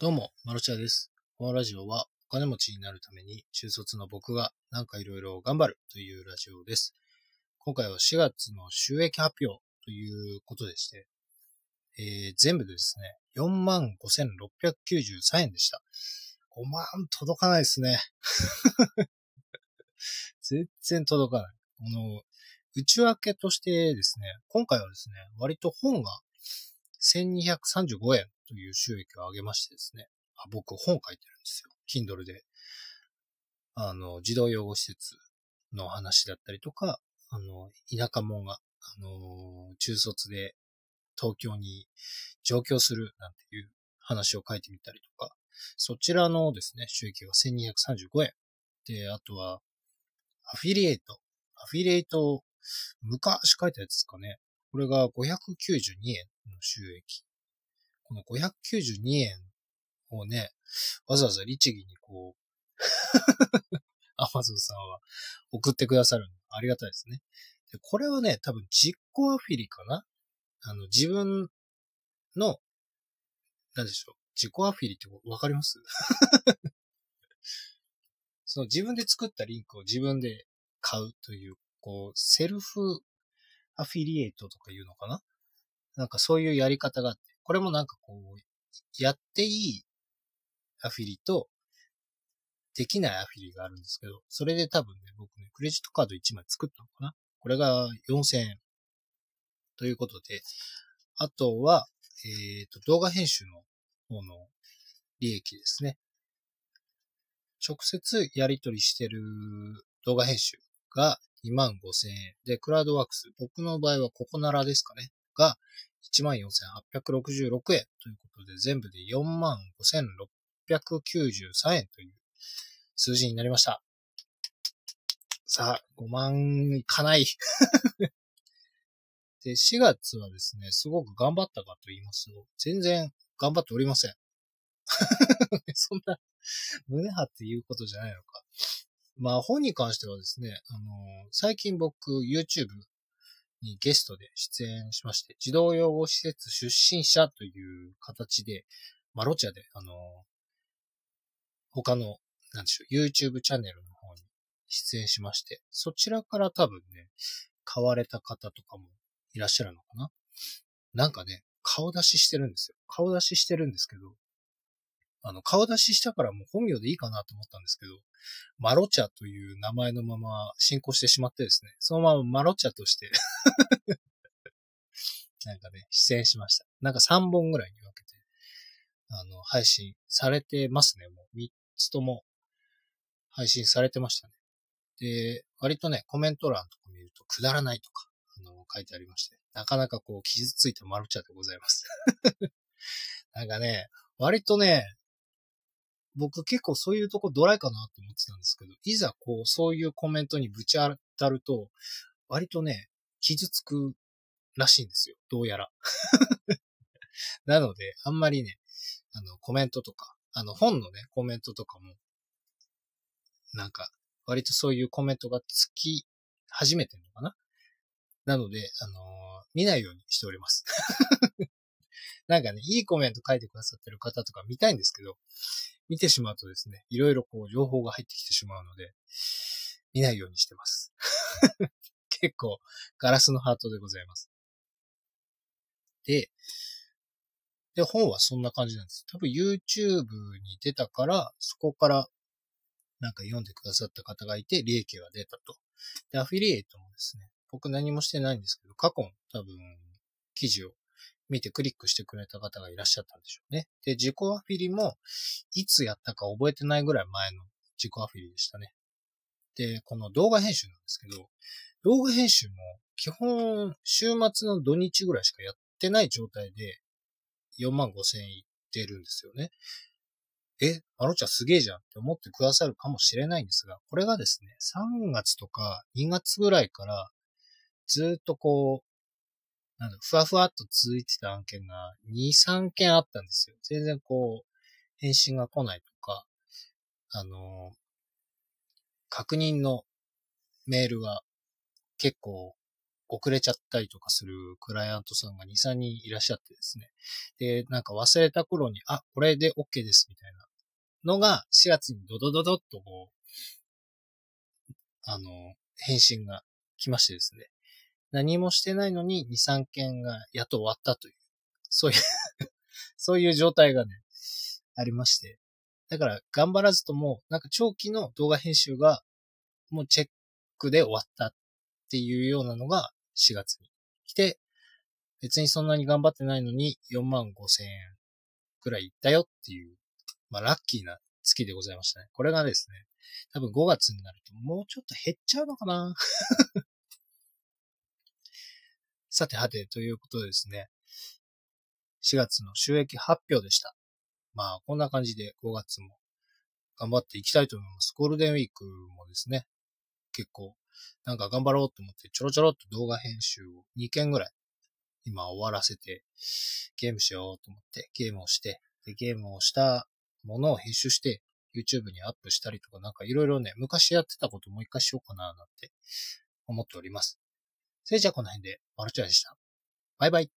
どうも、マルチャです。このラジオはお金持ちになるために中卒の僕がなんかいろいろ頑張るというラジオです。今回は4月の収益発表ということでして、えー全部でですね、45,693円でした。5万届かないですね。全然届かない。この、内訳としてですね、今回はですね、割と本が1235円という収益を上げましてですね。あ僕本書いてるんですよ。Kindle で。あの、児童養護施設の話だったりとか、あの、田舎者が、あの、中卒で東京に上京するなんていう話を書いてみたりとか、そちらのですね、収益が1235円。で、あとは、アフィリエイト。アフィリエイト、昔書いたやつですかね。これが592円の収益。この592円をね、わざわざ律儀にこう、アマゾンさんは送ってくださるのありがたいですね。でこれはね、多分実行アフィリかな？あの、自分の、なんでしょう？自己アフィリってわかります？その自分で作ったリンクを自分で買うという、こう、セルフアフィリエイトとかいうのかな？なんかそういうやり方があって、これもなんかこう、やっていいアフィリと、できないアフィリがあるんですけど、それで多分ね、僕ね、クレジットカード1枚作ったのかなこれが4000円。ということで、あとは、えっ、と、動画編集の方の利益ですね。直接やり取りしてる動画編集が2万5000円。で、クラウドワークス、僕の場合はココナラですかね。が14,866円ということで、全部で45,693円という数字になりました。さあ、5万いかない。で、4月はですね、すごく頑張ったかと言いますと、全然頑張っておりません。そんな、胸張って言うことじゃないのか。まあ、本に関してはですね、あの、最近僕、YouTube にゲストで出演しまして、児童養護施設出身者という形で、マロチャで、あの、他の、なんでしょう、YouTube チャンネルの方に出演しまして、そちらから多分ね、買われた方とかもいらっしゃるのかななんかね、顔出ししてるんですよ。顔出ししてるんですけど、あの、顔出ししたからもう本名でいいかなと思ったんですけど、マロチャという名前のまま進行してしまってですね、そのままマロチャとして なんかね、出演しました。なんか3本ぐらいに分けて、あの、配信されてますね。もう3つとも配信されてましたね。で、割とね、コメント欄とか見るとくだらないとか、あの、書いてありまして、なかなかこう傷ついたマルチャでございます。なんかね、割とね、僕結構そういうとこドライかなと思ってたんですけど、いざこう、そういうコメントにぶち当たると、割とね、傷つくらしいんですよ。どうやら。なので、あんまりね、あの、コメントとか、あの、本のね、コメントとかも、なんか、割とそういうコメントがつき始めてるのかななので、あのー見ないようにしております。なんかね、いいコメント書いてくださってる方とか見たいんですけど、見てしまうとですね、いろいろこう情報が入ってきてしまうので、見ないようにしてます。結構、ガラスのハートでございます。で、で、本はそんな感じなんです。多分 YouTube に出たから、そこからなんか読んでくださった方がいて、利益が出たと。で、アフィリエイトもですね、僕何もしてないんですけど、過去の多分、記事を見てクリックしてくれた方がいらっしゃったんでしょうね。で、自己アフィリも、いつやったか覚えてないぐらい前の自己アフィリでしたね。で、この動画編集なんですけど、動画編集も基本、週末の土日ぐらいしかやってない状態で、4万5千円いってるんですよね。え、マロちゃんすげえじゃんって思ってくださるかもしれないんですが、これがですね、3月とか2月ぐらいから、ずっとこう、なんだ、ふわふわっと続いてた案件が2、3件あったんですよ。全然こう、返信が来ないとか、あの確認のメールが結構遅れちゃったりとかするクライアントさんが2、3人いらっしゃってですね。で、なんか忘れた頃に、あ、これで OK ですみたいなのが4月にドドドドッとこう、あの、返信が来ましてですね。何もしてないのに2、3件がやっと終わったという、そういう そういう状態がね、ありまして。だから頑張らずとも、なんか長期の動画編集がもうチェックで終わったっていうようなのが4月に来て、別にそんなに頑張ってないのに4万5千円くらいいったよっていう、まあラッキーな月でございましたね。これがですね、多分5月になるともうちょっと減っちゃうのかなさてはて、ということでですね、4月の収益発表でした。まあ、こんな感じで5月も頑張っていきたいと思います。ゴールデンウィークもですね、結構、なんか頑張ろうと思ってちょろちょろっと動画編集を2件ぐらい今終わらせてゲームしようと思ってゲームをして、でゲームをしたものを編集して YouTube にアップしたりとかなんかいろいろね、昔やってたこともう一回しようかななんて思っております。それじゃあこの辺でマルチュアでした。バイバイ。